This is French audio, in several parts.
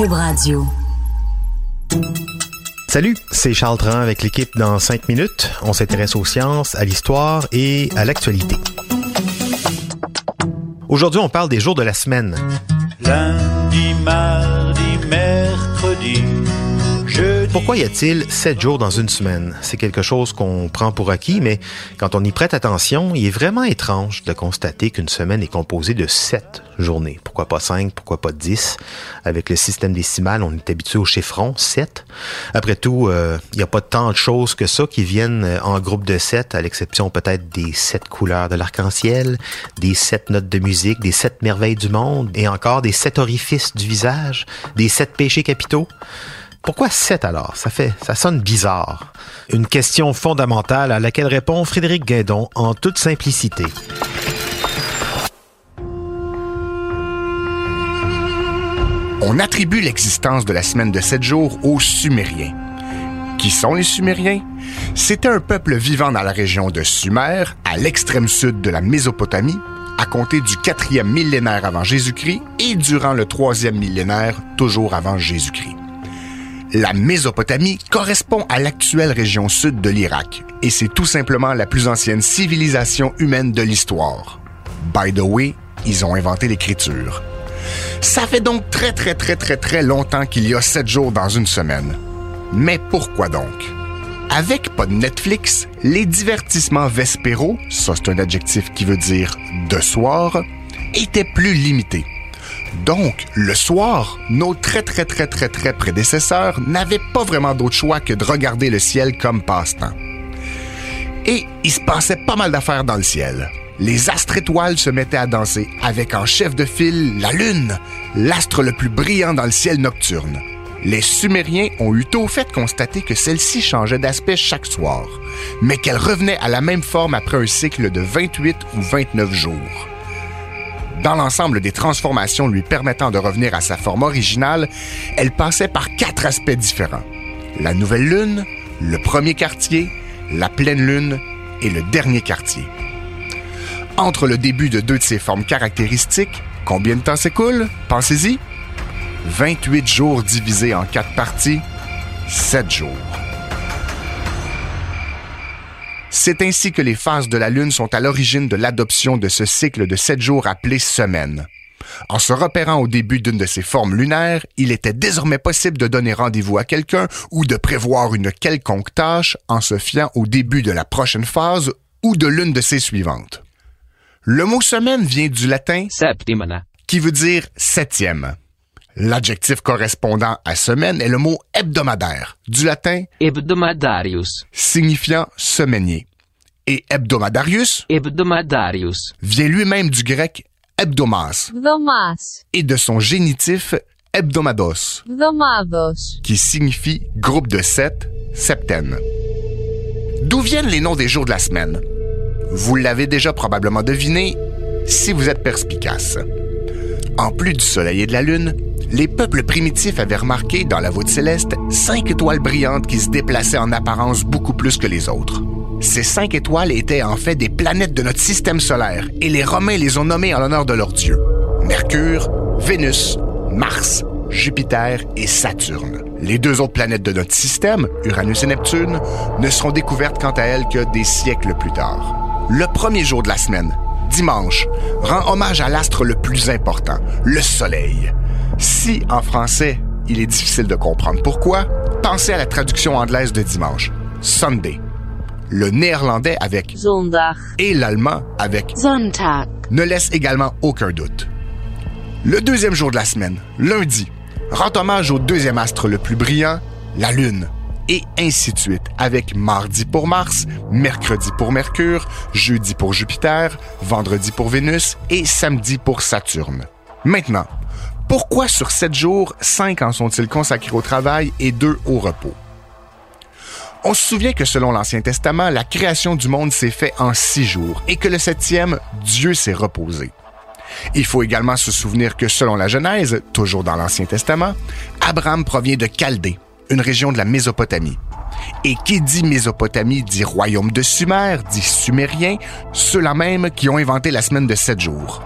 Cube Radio. Salut, c'est Charles Tran avec l'équipe dans 5 minutes. On s'intéresse aux sciences, à l'histoire et à l'actualité. Aujourd'hui, on parle des jours de la semaine. Lundi, mardi, mercredi. Pourquoi y a-t-il sept jours dans une semaine? C'est quelque chose qu'on prend pour acquis, mais quand on y prête attention, il est vraiment étrange de constater qu'une semaine est composée de sept journées. Pourquoi pas cinq? Pourquoi pas dix? Avec le système décimal, on est habitué au chiffron, sept. Après tout, euh, il n'y a pas tant de choses que ça qui viennent euh, en groupe de sept, à l'exception peut-être des sept couleurs de l'arc-en-ciel, des sept notes de musique, des sept merveilles du monde, et encore des sept orifices du visage, des sept péchés capitaux. Pourquoi 7 alors? Ça fait, ça sonne bizarre. Une question fondamentale à laquelle répond Frédéric Guédon en toute simplicité. On attribue l'existence de la semaine de 7 jours aux Sumériens. Qui sont les Sumériens? C'était un peuple vivant dans la région de Sumer, à l'extrême sud de la Mésopotamie, à compter du quatrième millénaire avant Jésus-Christ et durant le troisième millénaire, toujours avant Jésus-Christ. La Mésopotamie correspond à l'actuelle région sud de l'Irak et c'est tout simplement la plus ancienne civilisation humaine de l'histoire. By the way, ils ont inventé l'écriture. Ça fait donc très très très très très longtemps qu'il y a sept jours dans une semaine. Mais pourquoi donc? Avec pas de Netflix, les divertissements vespéraux, ça c'est un adjectif qui veut dire de soir, étaient plus limités. Donc, le soir, nos très très très très très prédécesseurs n'avaient pas vraiment d'autre choix que de regarder le ciel comme passe-temps. Et il se passait pas mal d'affaires dans le ciel. Les astres étoiles se mettaient à danser avec en chef de file la Lune, l'astre le plus brillant dans le ciel nocturne. Les Sumériens ont eu tôt fait constater que celle-ci changeait d'aspect chaque soir, mais qu'elle revenait à la même forme après un cycle de 28 ou 29 jours. Dans l'ensemble des transformations lui permettant de revenir à sa forme originale, elle passait par quatre aspects différents. La nouvelle lune, le premier quartier, la pleine lune et le dernier quartier. Entre le début de deux de ces formes caractéristiques, combien de temps s'écoule? Pensez-y. 28 jours divisés en quatre parties, 7 jours. C'est ainsi que les phases de la Lune sont à l'origine de l'adoption de ce cycle de sept jours appelé semaine. En se repérant au début d'une de ces formes lunaires, il était désormais possible de donner rendez-vous à quelqu'un ou de prévoir une quelconque tâche en se fiant au début de la prochaine phase ou de l'une de ses suivantes. Le mot semaine vient du latin septimana, qui veut dire septième. L'adjectif correspondant à semaine est le mot hebdomadaire, du latin hebdomadarius, signifiant semainier et hebdomadarius, vient lui-même du grec hebdomas, et de son génitif hebdomados, qui signifie groupe de sept, septaine. D'où viennent les noms des jours de la semaine? Vous l'avez déjà probablement deviné si vous êtes perspicace. En plus du soleil et de la lune, les peuples primitifs avaient remarqué dans la voûte céleste cinq étoiles brillantes qui se déplaçaient en apparence beaucoup plus que les autres. Ces cinq étoiles étaient en fait des planètes de notre système solaire et les Romains les ont nommées en l'honneur de leur dieu. Mercure, Vénus, Mars, Jupiter et Saturne. Les deux autres planètes de notre système, Uranus et Neptune, ne seront découvertes quant à elles que des siècles plus tard. Le premier jour de la semaine, dimanche, rend hommage à l'astre le plus important, le Soleil. Si, en français, il est difficile de comprendre pourquoi, pensez à la traduction anglaise de dimanche, Sunday. Le néerlandais avec Zondag. et l'allemand avec Sonntag. ne laisse également aucun doute. Le deuxième jour de la semaine, lundi, rend hommage au deuxième astre le plus brillant, la Lune, et ainsi de suite, avec mardi pour Mars, mercredi pour Mercure, jeudi pour Jupiter, vendredi pour Vénus et samedi pour Saturne. Maintenant, Pourquoi sur 7 jours, 5 en sont-ils consacrés au travail et 2 au repos? On se souvient que selon l'Ancien Testament, la création du monde s'est faite en six jours et que le septième, Dieu s'est reposé. Il faut également se souvenir que selon la Genèse, toujours dans l'Ancien Testament, Abraham provient de Chaldée, une région de la Mésopotamie. Et qui dit Mésopotamie dit royaume de Sumer, dit Sumérien, ceux-là même qui ont inventé la semaine de sept jours.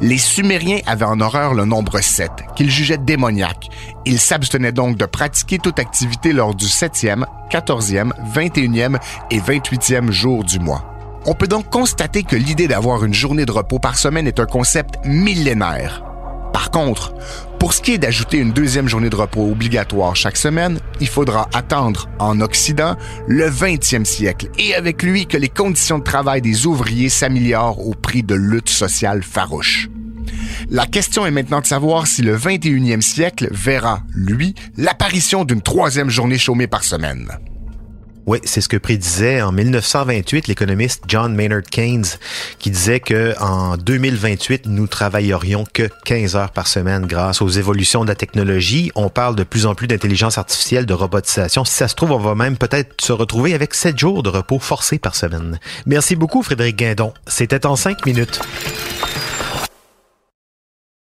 Les Sumériens avaient en horreur le nombre 7, qu'ils jugeaient démoniaque. Ils s'abstenaient donc de pratiquer toute activité lors du 7e, 14e, 21e et 28e jour du mois. On peut donc constater que l'idée d'avoir une journée de repos par semaine est un concept millénaire. Par contre, pour ce qui est d'ajouter une deuxième journée de repos obligatoire chaque semaine, il faudra attendre en Occident le 20e siècle et avec lui que les conditions de travail des ouvriers s'améliorent au prix de luttes sociales farouches. La question est maintenant de savoir si le 21e siècle verra, lui, l'apparition d'une troisième journée chômée par semaine. Oui, c'est ce que prédisait en 1928 l'économiste John Maynard Keynes, qui disait que en 2028, nous travaillerions que 15 heures par semaine grâce aux évolutions de la technologie. On parle de plus en plus d'intelligence artificielle, de robotisation. Si ça se trouve, on va même peut-être se retrouver avec 7 jours de repos forcés par semaine. Merci beaucoup, Frédéric Guindon. C'était en 5 minutes.